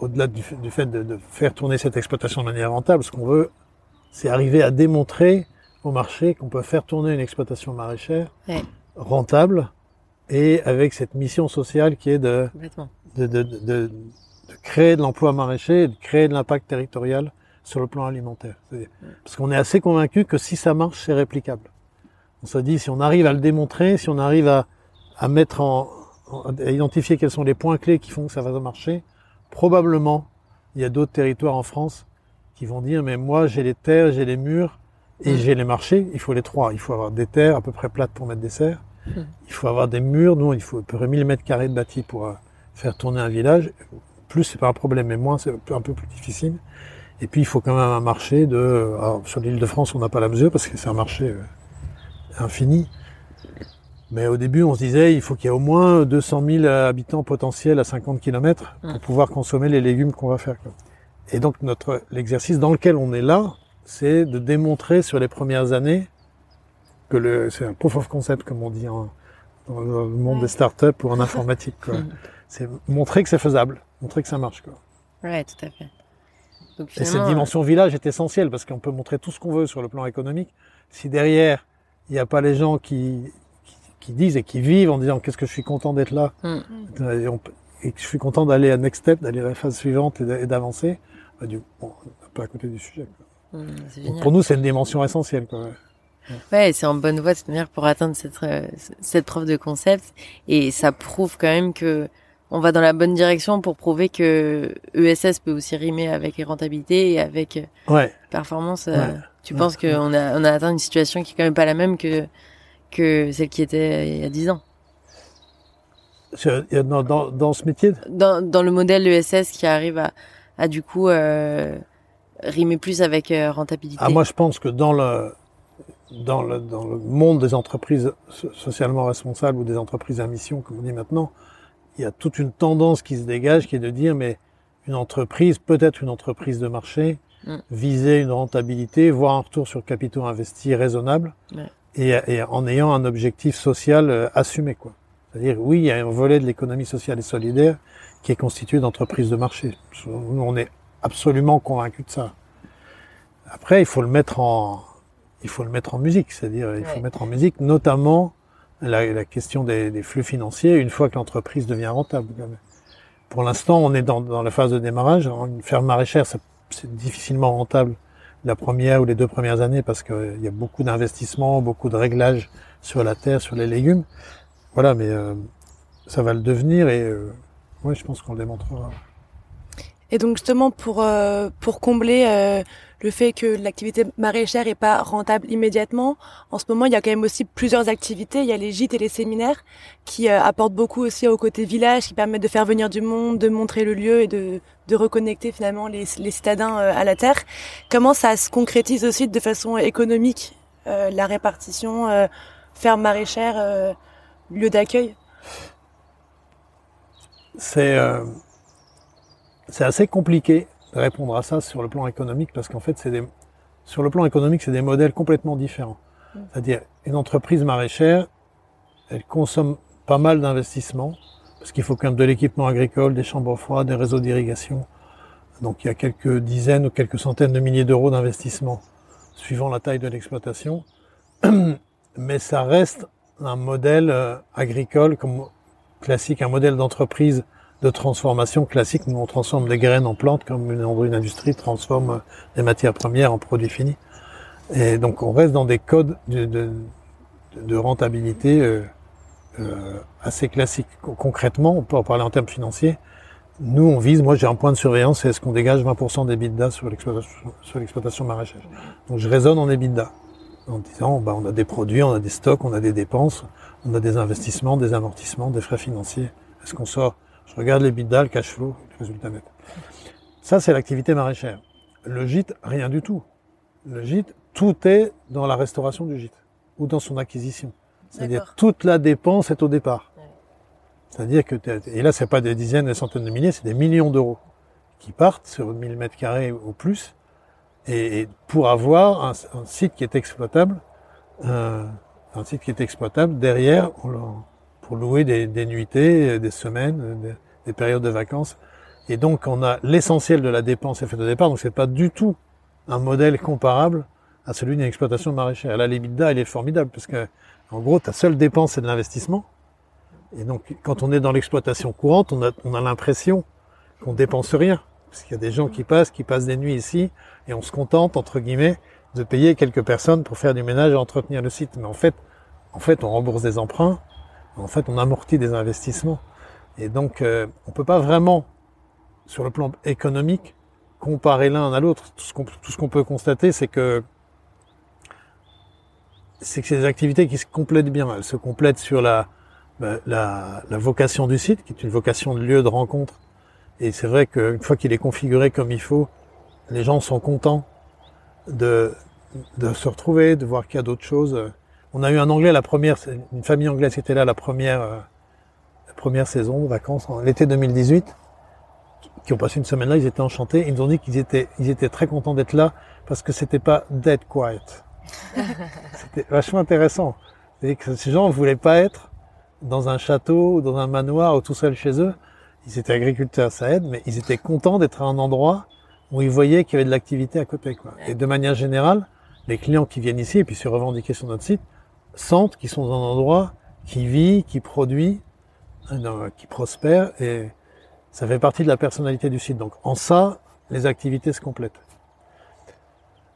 au-delà du, fait- du fait de, de faire tourner cette exploitation de manière rentable, ce qu'on veut, c'est arriver à démontrer au marché qu'on peut faire tourner une exploitation maraîchère Ouais. rentable et avec cette mission sociale qui est de, créer de l'emploi maraîcher et de créer de l'impact territorial sur le plan alimentaire. Parce qu'on est assez convaincu que si ça marche, c'est réplicable. On se dit, si on arrive à le démontrer, si on arrive à, à mettre en, en- à identifier quels sont les points clés qui font que ça va marcher, probablement, il y a d'autres territoires en France qui vont dire, mais moi, j'ai les terres, j'ai les murs et Mm. j'ai les marchés. Il faut les trois. Il faut avoir des terres à peu près plates pour mettre des serres. Mm. Il faut avoir des murs. Nous, il faut à peu près 1000 mètres carrés de bâti pour euh, faire tourner un village. Plus, c'est pas un problème, mais moins, c'est un peu- plus difficile. Et puis, il faut quand même un marché de, alors, sur l'île de France, on n'a pas la mesure parce que c'est un marché euh, infini. Mais au début, on se disait, il faut qu'il y ait au moins 200 000 habitants potentiels à 50 km pour pouvoir consommer les légumes qu'on va faire. quoi. Et donc, notre, l'exercice dans lequel on est là, c'est de démontrer sur les premières années que le, c'est un proof of concept, comme on dit en, dans le monde des startups ou en (laughs) informatique, quoi. Mm. C'est montrer que c'est faisable, montrer que ça marche, quoi. Ouais, tout à fait. Donc, Et cette dimension village est essentielle parce qu'on peut montrer tout ce qu'on veut sur le plan économique. Si derrière, il n'y a pas les gens qui, qui, disent et qui vivent en disant qu'est-ce que je suis content d'être là Mm. et, on peut- et que je suis content d'aller à next step, d'aller à la phase suivante et d'a- et d'avancer, bah, du, bon, on n'est pas à côté du sujet. quoi. mm, Donc, pour nous, c'est une dimension essentielle. Quoi. Ouais, c'est en bonne voie de toute manière pour atteindre cette euh, cette preuve de concept et ça prouve quand même que on va dans la bonne direction pour prouver que ESS peut aussi rimer avec rentabilité et avec euh, Ouais. performance. euh, Ouais. Tu Ouais. penses qu'on a on a atteint une situation qui est quand même pas la même que que celle qui était il y a 10 ans. Dans, dans, dans ce métier, Dans dans le modèle ESS qui arrive à à du coup euh, rimer plus avec euh, rentabilité. ah, moi je pense que dans le, dans le, dans le monde des entreprises so- socialement responsables ou des entreprises à mission, comme on dit maintenant, il y a toute une tendance qui se dégage qui est de dire mais une entreprise, peut-être une entreprise de marché, Mm. viser une rentabilité, voire un retour sur capitaux investis raisonnable, Ouais. Et, et en ayant un objectif social euh, assumé. quoi. C'est-à-dire, oui, il y a un volet de l'économie sociale et solidaire qui est constitué d'entreprises de marché. Nous, on est absolument convaincus de ça. Après, il faut le mettre en, il faut le mettre en musique, c'est-à-dire il faut mettre en musique notamment la, question des, flux financiers une fois que l'entreprise devient rentable. Pour l'instant, on est dans, dans, la phase de démarrage. Une ferme maraîchère, c'est difficilement rentable la première ou les deux premières années parce qu'il y a beaucoup d'investissements, beaucoup de réglages sur la terre, sur les légumes. Voilà, mais euh, ça va le devenir et euh, je pense qu'on le démontrera. Et donc justement pour euh, pour combler euh, le fait que l'activité maraîchère est pas rentable immédiatement, en ce moment il y a quand même aussi plusieurs activités. Il y a les gîtes et les séminaires qui euh, apportent beaucoup aussi au côté village, qui permettent de faire venir du monde, de montrer le lieu et de de reconnecter finalement les, citadins à la terre. Comment ça se concrétise aussi de façon économique la répartition ferme maraîchère lieu d'accueil? C'est c'est assez compliqué répondre à ça sur le plan économique parce qu'en fait, c'est des, sur le plan économique, c'est des modèles complètement différents. Mm. C'est-à-dire, une entreprise maraîchère, elle consomme pas mal d'investissements parce qu'il faut quand même de l'équipement agricole, des chambres froides, des réseaux d'irrigation. Donc il y a quelques dizaines ou quelques centaines de milliers d'euros d'investissement suivant la taille de l'exploitation. (clears throat) Mais ça reste un modèle euh, agricole comme classique, un modèle d'entreprise de transformation classique. Nous, on transforme des graines en plantes comme une, industrie transforme des matières premières en produits finis. Et donc, on reste dans des codes de, de, rentabilité euh, euh, assez classiques. Concrètement, on peut en parler en termes financiers. Nous, on vise, moi j'ai un point de surveillance, c'est est-ce qu'on dégage 20% d'EBITDA sur l'exploitation maraîchère. Donc je raisonne en EBITDA, en disant, bah, on a des produits, on a des stocks, on a des dépenses, on a des investissements, des amortissements, des frais financiers. Est-ce qu'on sort je regarde les bidas, le cash flow, le résultat net. Ça, c'est l'activité maraîchère. Le gîte, rien du tout. Le gîte, tout est dans la restauration du gîte ou dans son acquisition. C'est-à-dire toute la dépense est au départ. C'est-à-dire que et là c'est pas des dizaines, des centaines de milliers, c'est des millions d'euros qui partent sur 1000 mètres carrés ou plus, et, pour avoir un, site qui est exploitable, un site qui est exploitable derrière, on, pour louer des, des nuitées, des semaines, des, périodes de vacances. Et donc on a l'essentiel de la dépense est fait au départ, donc c'est pas du tout un modèle comparable à celui d'une exploitation maraîchère. Là, l'EBITDA, il est formidable parce que, en gros, ta seule dépense, c'est de l'investissement. Et donc, quand on est dans l'exploitation courante, on a, on a l'impression qu'on dépense rien. Parce qu'il y a des gens qui passent, qui passent des nuits ici, et on se contente, entre guillemets, de payer quelques personnes pour faire du ménage et entretenir le site. Mais en fait, en fait, on rembourse des emprunts, en fait, on amortit des investissements. Et donc, euh, on peut pas vraiment, sur le plan économique, comparer l'un à l'autre. Tout ce qu'on peut constater, c'est que c'est que c'est des activités qui se complètent bien. Elles se complètent sur la, bah, la, la, vocation du site, qui est une vocation de lieu de rencontre. Et c'est vrai qu'une fois qu'il est configuré comme il faut, les gens sont contents de, de se retrouver, de voir qu'il y a d'autres choses. On a eu un Anglais la première, une famille anglaise qui était là la première, euh, la première saison de vacances, en l'été 2018, qui ont passé une semaine là, ils étaient enchantés. Ils nous ont dit qu'ils étaient, ils étaient très contents d'être là parce que c'était pas dead quiet. (laughs) c'était vachement intéressant. Et que ces gens ne voulaient pas être dans un château ou dans un manoir ou tout seul chez eux. Ils étaient agriculteurs, ça aide, mais ils étaient contents d'être à un endroit où ils voyaient qu'il y avait de l'activité à côté. Quoi. Et de manière générale, les clients qui viennent ici et puis se revendiquer sur notre site, sentent qu'ils sont dans un endroit qui vit, qui produit, hein, qui prospère, et ça fait partie de la personnalité du site. Donc en ça, les activités se complètent.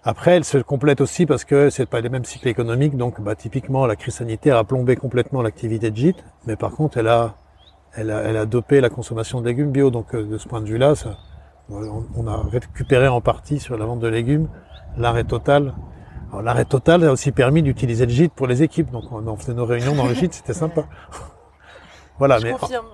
Après, elles se complètent aussi parce que c'est pas les mêmes cycles économiques. Donc, bah, typiquement, la crise sanitaire a plombé complètement l'activité de gîte, mais par contre, elle a dopé la consommation de légumes bio. Donc, euh, de ce point de vue-là, on a récupéré en partie sur la vente de légumes l'arrêt total l'arrêt total a aussi permis d'utiliser le gîte pour les équipes. Donc on, faisait nos réunions dans le gîte, c'était sympa. (laughs) voilà, Je mais confirme.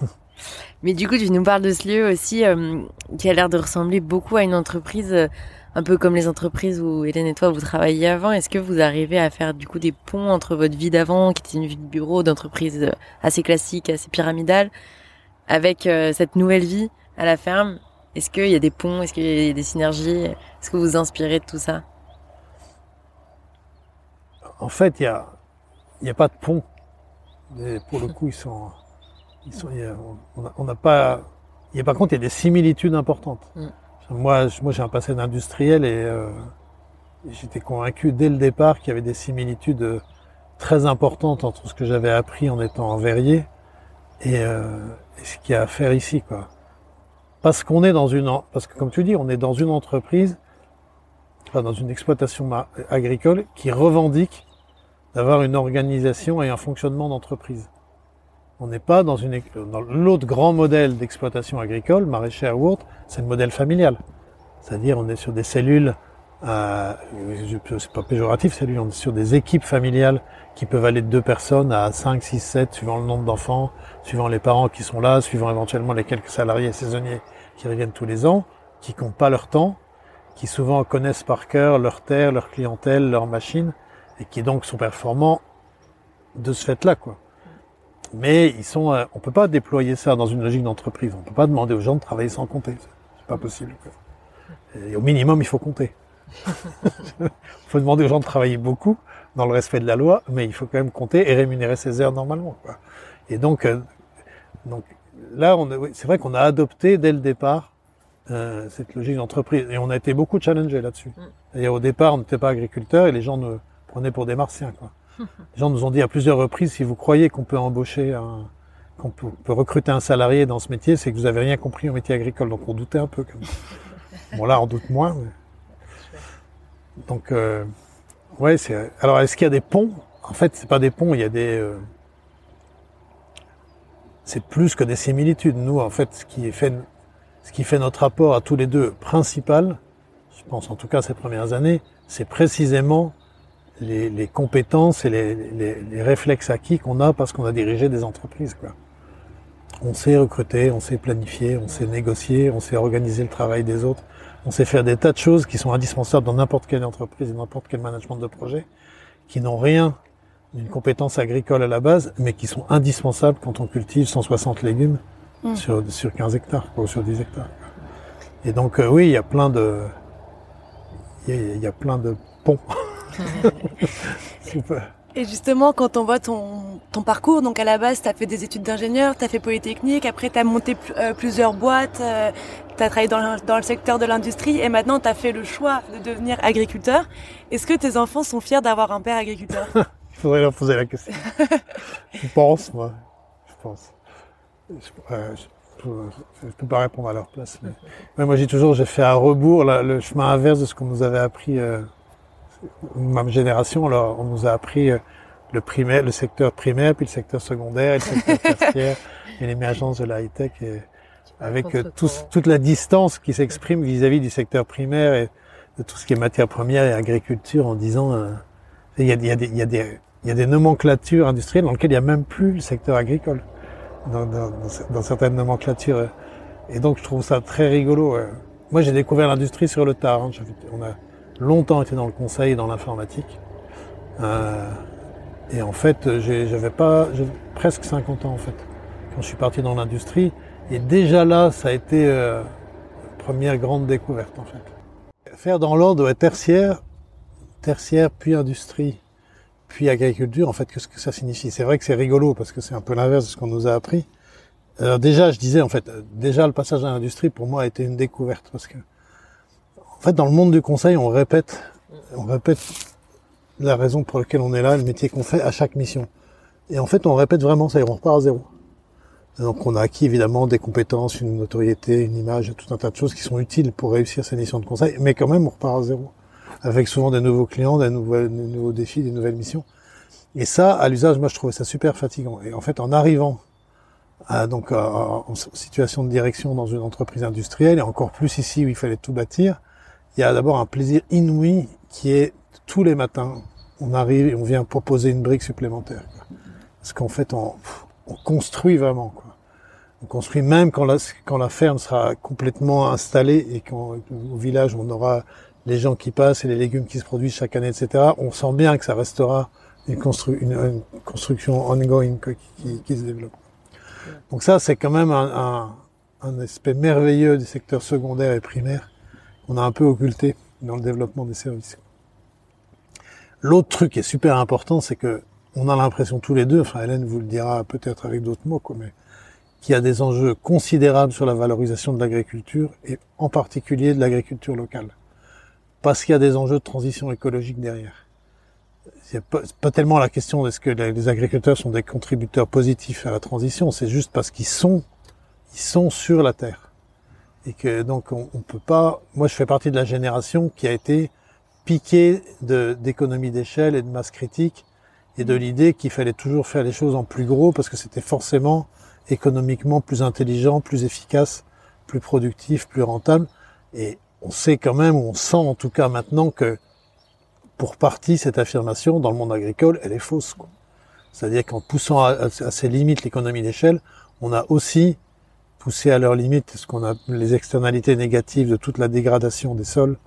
(laughs) mais du coup, tu nous parles de ce lieu aussi euh, qui a l'air de ressembler beaucoup à une entreprise, euh, un peu comme les entreprises où Hélène et toi vous travailliez avant. Est-ce que vous arrivez à faire du coup des ponts entre votre vie d'avant, qui était une vie de bureau, d'entreprise euh, assez classique, assez pyramidale, avec cette nouvelle vie à la ferme? Est-ce qu'il y a des ponts? Est-ce qu'il y a des synergies? Est-ce que vous vous inspirez de tout ça? En fait, il n'y a, y a pas de pont. pour le coup, ils sont, ils sont, on n'a pas, il y a par contre, il y a des similitudes importantes. Mm. Moi, moi, j'ai un passé d'industriel et, euh, j'étais convaincu dès le départ qu'il y avait des similitudes très importantes entre ce que j'avais appris en étant en verrier et, euh, et ce qu'il y a à faire ici, quoi. Parce qu'on est dans une, parce que comme tu dis, on est dans une entreprise, enfin dans une exploitation agricole qui revendique d'avoir une organisation et un fonctionnement d'entreprise. On n'est pas dans une, dans l'autre grand modèle d'exploitation agricole, maraîchère ou autre, c'est le modèle familial. C'est-à-dire, on est sur des cellules, euh, c'est pas péjoratif, cellules, on est sur des équipes familiales qui peuvent aller de deux personnes à 5, 6, 7, suivant le nombre d'enfants, suivant les parents qui sont là, suivant éventuellement les quelques salariés saisonniers qui reviennent tous les ans, qui comptent pas leur temps, qui souvent connaissent par cœur leur terre, leur clientèle, leur machine, et qui donc sont performants de ce fait-là, quoi. Mais ils sont, euh, on peut pas déployer ça dans une logique d'entreprise. On peut pas demander aux gens de travailler sans compter. C'est pas possible. Quoi. Et au minimum, il faut compter. il (laughs) faut demander aux gens de travailler beaucoup dans le respect de la loi, mais il faut quand même compter et rémunérer ses heures normalement. Quoi. Et donc, euh, donc là, c'est vrai qu'on a adopté dès le départ euh, cette logique d'entreprise et on a été beaucoup challengé là-dessus. Mm. Et au départ, on n'était pas agriculteur et les gens nous prenaient pour des martiens. Quoi. les gens nous ont dit à plusieurs reprises si vous croyez qu'on peut embaucher un, qu'on peut, recruter un salarié dans ce métier, c'est que vous avez rien compris au métier agricole. Donc on doutait un peu. Bon là, on doute moins. Donc euh, ouais, c'est. Alors est-ce qu'il y a des ponts? En fait, c'est pas des ponts. Il y a des euh, c'est plus que des similitudes. Nous, en fait, ce qui fait, ce qui fait notre rapport à tous les deux principal, je pense en tout cas ces premières années, c'est précisément les, compétences et les, réflexes acquis qu'on a parce qu'on a dirigé des entreprises. Quoi. On sait recruter, on sait planifier, on sait négocier, on sait organiser le travail des autres, on sait faire des tas de choses qui sont indispensables dans n'importe quelle entreprise et n'importe quel management de projet, qui n'ont rien d'une compétence agricole à la base, mais qui sont indispensables quand on cultive 160 légumes mm. sur, sur 15 hectares, ou sur 10 hectares. Et donc, euh, oui, il y a plein de, il y, a, plein de ponts. (laughs) (laughs) Et justement, quand on voit ton, ton parcours, donc à la base, tu as fait des études d'ingénieur, tu as fait Polytechnique, après tu as monté euh, plusieurs boîtes, euh, tu as travaillé dans le, dans le secteur de l'industrie et maintenant tu as fait le choix de devenir agriculteur. Est-ce que tes enfants sont fiers d'avoir un père agriculteur? (laughs) Il faudrait leur poser la question. je pense, moi. Je pense. Je, ne peux pas répondre à leur place. Mais... moi, j'ai toujours, j'ai fait à rebours le chemin inverse de ce qu'on nous avait appris. Ma génération, alors, on nous a appris euh, le primaire, le secteur primaire, puis le secteur secondaire, et le secteur (laughs) tertiaire, et l'émergence de la high-tech, avec euh, toute la distance qui s'exprime vis-à-vis du secteur primaire et de tout ce qui est matière première et agriculture, en disant, euh, il y a, y, a y, a des, il y a des nomenclatures industrielles dans lesquelles il n'y a même plus le secteur agricole, dans, dans, dans, certaines nomenclatures. Et donc je trouve ça très rigolo. Moi j'ai découvert l'industrie sur le tard. Hein. On a longtemps été dans le conseil et dans l'informatique. Euh, et en fait, j'avais pas, presque 50 ans en fait, quand je suis parti dans l'industrie. Et déjà là, ça a été euh, première grande découverte en fait. Faire dans l'ordre tertiaire, tertiaire puis industrie puis agriculture, en fait, qu'est-ce que ça signifie? C'est vrai que c'est rigolo parce que c'est un peu l'inverse de ce qu'on nous a appris. Alors déjà, je disais, en fait, déjà le passage à l'industrie pour moi a été une découverte parce que, en fait, dans le monde du conseil, on répète, on répète la raison pour laquelle on est là, le métier qu'on fait à chaque mission. Et en fait, on répète vraiment ça, et on repart à zéro. donc, on a acquis évidemment des compétences, une notoriété, une image, tout un tas de choses qui sont utiles pour réussir ces missions de conseil, mais quand même, on repart à zéro avec souvent des nouveaux clients, des, nouveaux défis, des nouvelles missions. Et ça, à l'usage, moi, je trouvais ça super fatigant. Et en fait, en arrivant à, donc en situation de direction dans une entreprise industrielle, et encore plus ici où il fallait tout bâtir, il y a d'abord un plaisir inouï qui est tous les matins, on arrive et on vient proposer une brique supplémentaire. Parce qu'en fait, on, on, construit vraiment. Quoi. On construit même quand la, quand ferme sera complètement installée et qu'au village on aura les gens qui passent et les légumes qui se produisent chaque année, etc., on sent bien que ça restera une, une, construction ongoing qui, qui, se développe. Donc ça, c'est quand même un, un, un, aspect merveilleux du secteur secondaire et primaire qu'on a un peu occulté dans le développement des services. L'autre truc qui est super important, c'est que on a l'impression tous les deux, enfin Hélène vous le dira peut-être avec d'autres mots, quoi, mais qu'il y a des enjeux considérables sur la valorisation de l'agriculture et en particulier de l'agriculture locale parce qu'il y a des enjeux de transition écologique derrière. C'est pas, pas tellement la question est-ce que les agriculteurs sont des contributeurs positifs à la transition, c'est juste parce qu'ils sont, ils sont sur la terre. Et que donc on, on peut pas. Moi, je fais partie de la génération qui a été piquée d'économie d'échelle et de masse critique et de l'idée qu'il fallait toujours faire les choses en plus gros parce que c'était forcément économiquement plus intelligent, plus efficace, plus productif, plus rentable. Et on sait quand même, on sent en tout cas maintenant que pour partie cette affirmation dans le monde agricole, elle est fausse. C'est-à-dire qu'en poussant à, ses limites l'économie d'échelle, on a aussi poussé à leurs limites ce qu'on a les externalités négatives de toute la dégradation des sols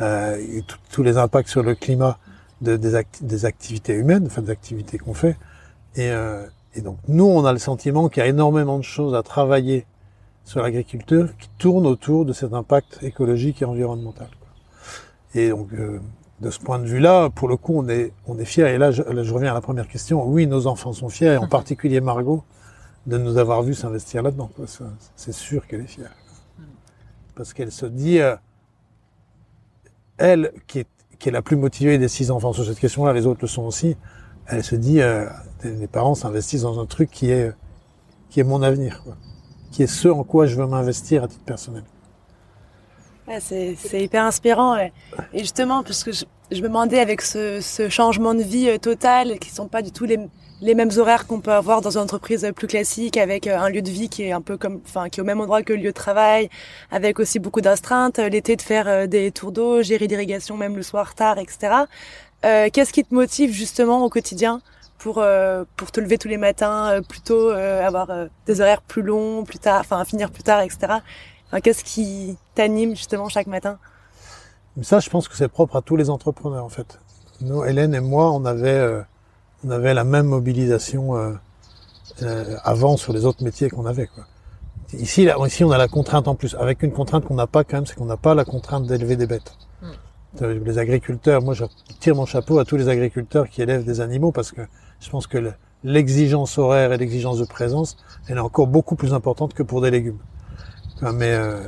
euh, et tous les impacts sur le climat de, des, des, activités humaines, enfin des activités qu'on fait. Et, euh, et donc nous, on a le sentiment qu'il y a énormément de choses à travailler sur l'agriculture qui tournent autour de cet impact écologique et environnemental. Et donc euh, de ce point de vue-là, pour le coup, on est on est fiers. Et là je, je, reviens à la première question. Oui, nos enfants sont fiers, et en (laughs) particulier Margot, de nous avoir vu s'investir là-dedans. C'est sûr qu'elle est fière, parce qu'elle se dit, euh, elle qui est la plus motivée des six enfants sur cette question-là, les autres le sont aussi. Elle se dit, euh, les parents s'investissent dans un truc qui est qui est mon avenir, qui est ce en quoi je veux m'investir à titre personnel. C'est hyper inspirant. Et justement, parce que je, me demandais avec ce, changement de vie euh, total, qui sont pas du tout les, les mêmes horaires qu'on peut avoir dans une entreprise plus classique, avec euh, un lieu de vie qui est un peu comme, enfin, qui est au même endroit que le lieu de travail, avec aussi beaucoup d'astreintes, euh, l'été de faire des tours d'eau, gérer l'irrigation même le soir tard, etc. Euh, Qu'est-ce qui te motive justement au quotidien pour euh, pour te lever tous les matins euh, plus tôt, euh, avoir des horaires plus longs, plus tard, enfin finir plus tard, etc. Enfin, Qu'est-ce qui t'anime justement chaque matin? Ça, je pense que c'est propre à tous les entrepreneurs en fait. Nous, Hélène et moi, on avait on avait la même mobilisation avant sur les autres métiers qu'on avait quoi. Ici, là, ici, on a la contrainte en plus, avec une contrainte qu'on n'a pas quand même, c'est qu'on n'a pas la contrainte d'élever des bêtes. Hmm. Les agriculteurs, moi je tire mon chapeau à tous les agriculteurs qui élèvent des animaux parce que je pense que l'exigence horaire et l'exigence de présence, elle est encore beaucoup plus importante que pour des légumes. Mais euh,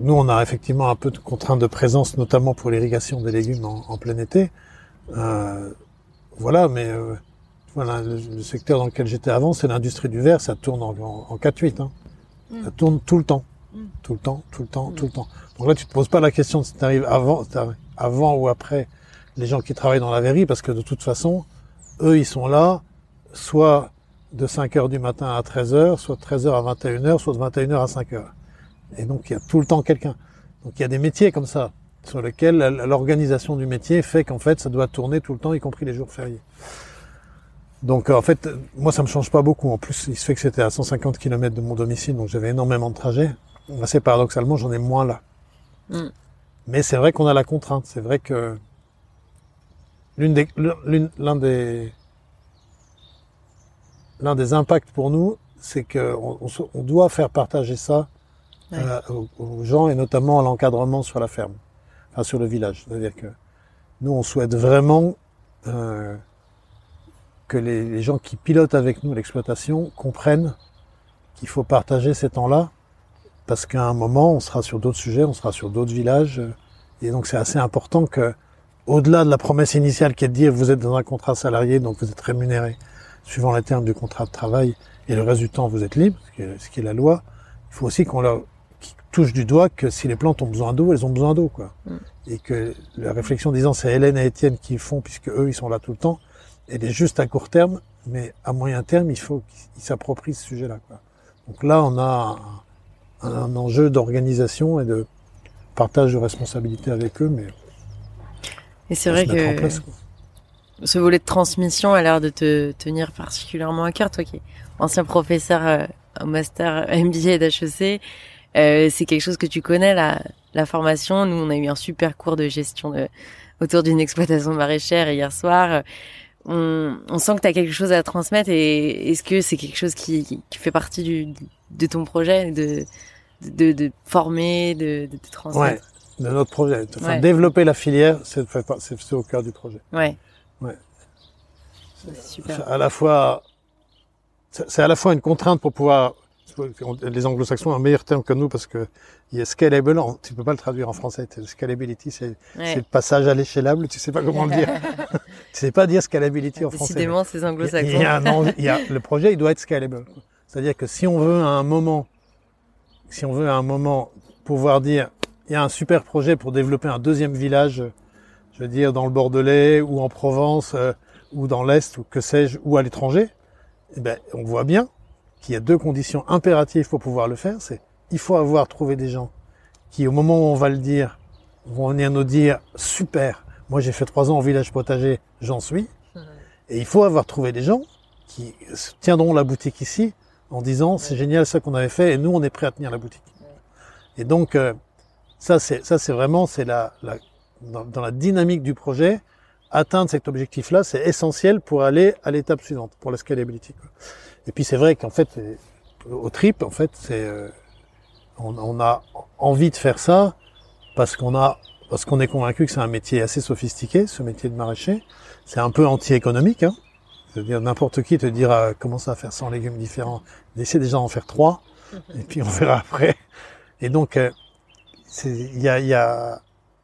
nous, on a effectivement un peu de contraintes de présence, notamment pour l'irrigation des légumes en, plein été. Euh, voilà, mais euh, voilà, le, secteur dans lequel j'étais avant, c'est l'industrie du verre, ça tourne en, en, 4-8. Hein. Mm. Ça tourne tout le temps. Mm. Tout le temps, tout le temps, mm. tout le temps. Donc là, tu te poses pas la question de si tu arrives avant, avant ou après les gens qui travaillent dans la verrie, parce que de toute façon, eux, ils sont là, soit de 5 heures du matin à 13 heures, soit de 13 heures à 21 heures, soit de 21 heures à 5 heures. Et donc, il y a tout le temps quelqu'un. Donc, il y a des métiers comme ça, sur lesquels l'organisation du métier fait qu'en fait, ça doit tourner tout le temps, y compris les jours fériés. Donc, en fait, moi, ça me change pas beaucoup. En plus, il se fait que c'était à 150 km de mon domicile, donc j'avais énormément de trajets. Assez paradoxalement, j'en ai moins là. Mm. Mais c'est vrai qu'on a la contrainte. C'est vrai que l'une des, l'un des, l'un des impacts pour nous, c'est qu'on on, doit faire partager ça euh, aux, gens et notamment à l'encadrement sur la ferme, enfin sur le village. C'est-à-dire que nous, on souhaite vraiment euh, que les, les, gens qui pilotent avec nous l'exploitation comprennent qu'il faut partager ces temps-là parce qu'à un moment, on sera sur d'autres sujets, on sera sur d'autres villages. Et donc, c'est assez important que au-delà de la promesse initiale qui est de dire vous êtes dans un contrat salarié, donc vous êtes rémunéré suivant les termes du contrat de travail, et le reste du temps vous êtes libre, ce qui est, la loi, il faut aussi qu'on leur touche du doigt que si les plantes ont besoin d'eau, elles ont besoin d'eau, quoi. Mm. Et que la réflexion disant c'est Hélène et Étienne qui font puisque eux ils sont là tout le temps, elle est juste à court terme, mais à moyen terme il faut qu'ils s'approprient ce sujet-là. Donc là on a un, un enjeu d'organisation et de partage de responsabilité avec eux, mais et c'est vrai que ce volet de transmission a l'air de te tenir particulièrement à cœur, toi qui es ancien professeur euh, au master MBA d'HEC. Euh, c'est quelque chose que tu connais, la, la formation. Nous, on a eu un super cours de gestion de, autour d'une exploitation maraîchère hier soir. On, on sent que tu as quelque chose à transmettre et est-ce que c'est quelque chose qui, qui, fait partie du, de ton projet de, de, de former, de, de, transmettre? De notre projet. Enfin, développer la filière, c'est au cœur du projet. Ouais. Ouais. C'est à la fois, c'est à la fois une contrainte pour pouvoir Les anglo-saxons ont un meilleur terme que nous parce que il y a scalable, tu peux pas le traduire en français. Scalability, c'est le passage à l'échelable, tu sais pas comment le dire. (laughs) sais pas dire scalability en français. Décidément, c'est anglo-saxons. Il, y a le projet, il doit être scalable. C'est-à-dire que si on veut à un moment, si on veut à un moment pouvoir dire, il y a un super projet pour développer un deuxième village, je veux dire dans le Bordelais ou en Provence euh, ou dans l'Est ou que sais-je ou à l'étranger, eh ben, on voit bien qu'il y a deux conditions impératives pour pouvoir le faire. C'est il faut avoir trouvé des gens qui, au moment où on va le dire, vont venir nous dire super. Moi, j'ai fait trois ans au village potager, j'en suis. Et il faut avoir trouvé des gens qui tiendront la boutique ici en disant c'est génial ça qu'on avait fait et nous on est prêt à tenir la boutique. Et donc euh, ça c'est ça c'est vraiment c'est la, la dans, la dynamique du projet atteindre cet objectif là c'est essentiel pour aller à l'étape suivante pour la scalability. Et puis c'est vrai qu'en fait au trip en fait c'est euh, on, on, a envie de faire ça parce qu'on a parce qu'on est convaincu que c'est un métier assez sophistiqué ce métier de maraîcher. C'est un peu anti-économique. Hein c'est-à-dire n'importe qui te dira comment ça faire 100 légumes différents? D'essayer déjà d'en faire trois, et puis on verra après. Et donc, euh, il y a, y, a,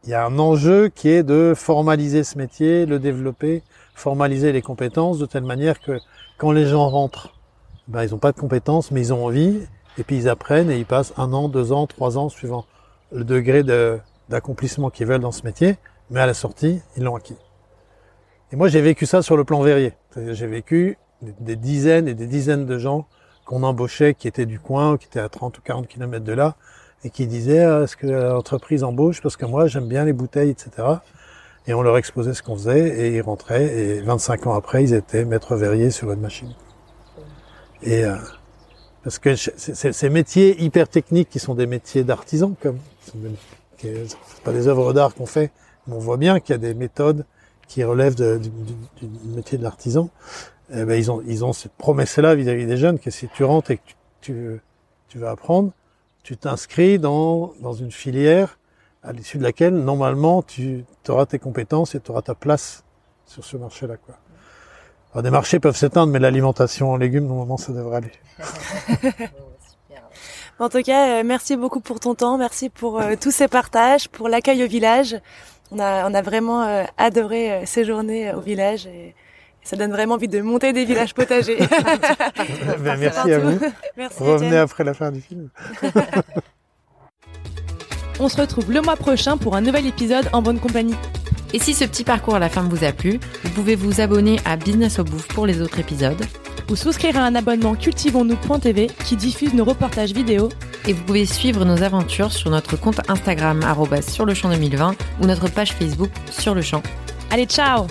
y a un enjeu qui est de formaliser ce métier, le développer, formaliser les compétences de telle manière que quand les gens rentrent, ben, ils n'ont pas de compétences, mais ils ont envie, et puis ils apprennent et ils passent un an, deux ans, trois ans, suivant le degré d'accomplissement qu'ils veulent dans ce métier, mais à la sortie, ils l'ont acquis. Et moi, j'ai vécu ça sur le plan verrier. J'ai vécu des dizaines et des dizaines de gens qu'on embauchait, qui étaient du coin, qui étaient à 30 ou 40 kilomètres de là, et qui disaient ah, est-ce que l'entreprise embauche? Parce que moi j'aime bien les bouteilles, etc. Et on leur exposait ce qu'on faisait et ils rentraient et 25 ans après ils étaient maîtres verriers sur une machine. Et euh, parce que ces métiers hyper techniques qui sont des métiers d'artisans comme c'est pas des œuvres d'art qu'on fait, mais on voit bien qu'il y a des méthodes qui relèvent du, métier de l'artisan, eh ben, ils ont ils ont cette promesse-là vis-à-vis des jeunes que si tu rentres et que tu, tu, vas apprendre, tu t'inscris dans, dans une filière à l'issue de laquelle normalement tu auras tes compétences et tu auras ta place sur ce marché-là. Alors, des marchés peuvent s'éteindre, mais l'alimentation en légumes, normalement, ça devrait aller. (laughs) en tout cas, euh, merci beaucoup pour ton temps, merci pour euh, tous ces partages, pour l'accueil au village on a, on a vraiment euh, adoré euh, séjourner euh, au village et, ça donne vraiment envie de monter des villages potagers. (laughs) (laughs) Ben, merci à vous. Merci, Revenez après la fin du film. (laughs) on se retrouve le mois prochain pour un nouvel épisode en bonne compagnie. Et si ce petit parcours à la fin vous a plu, vous pouvez vous abonner à Business au Bouffe pour les autres épisodes. Ou souscrire à un abonnement cultivons-nous.tv qui diffuse nos reportages vidéo et vous pouvez suivre nos aventures sur notre compte Instagram sur le champ 2020 ou notre page Facebook sur le champ. Allez, ciao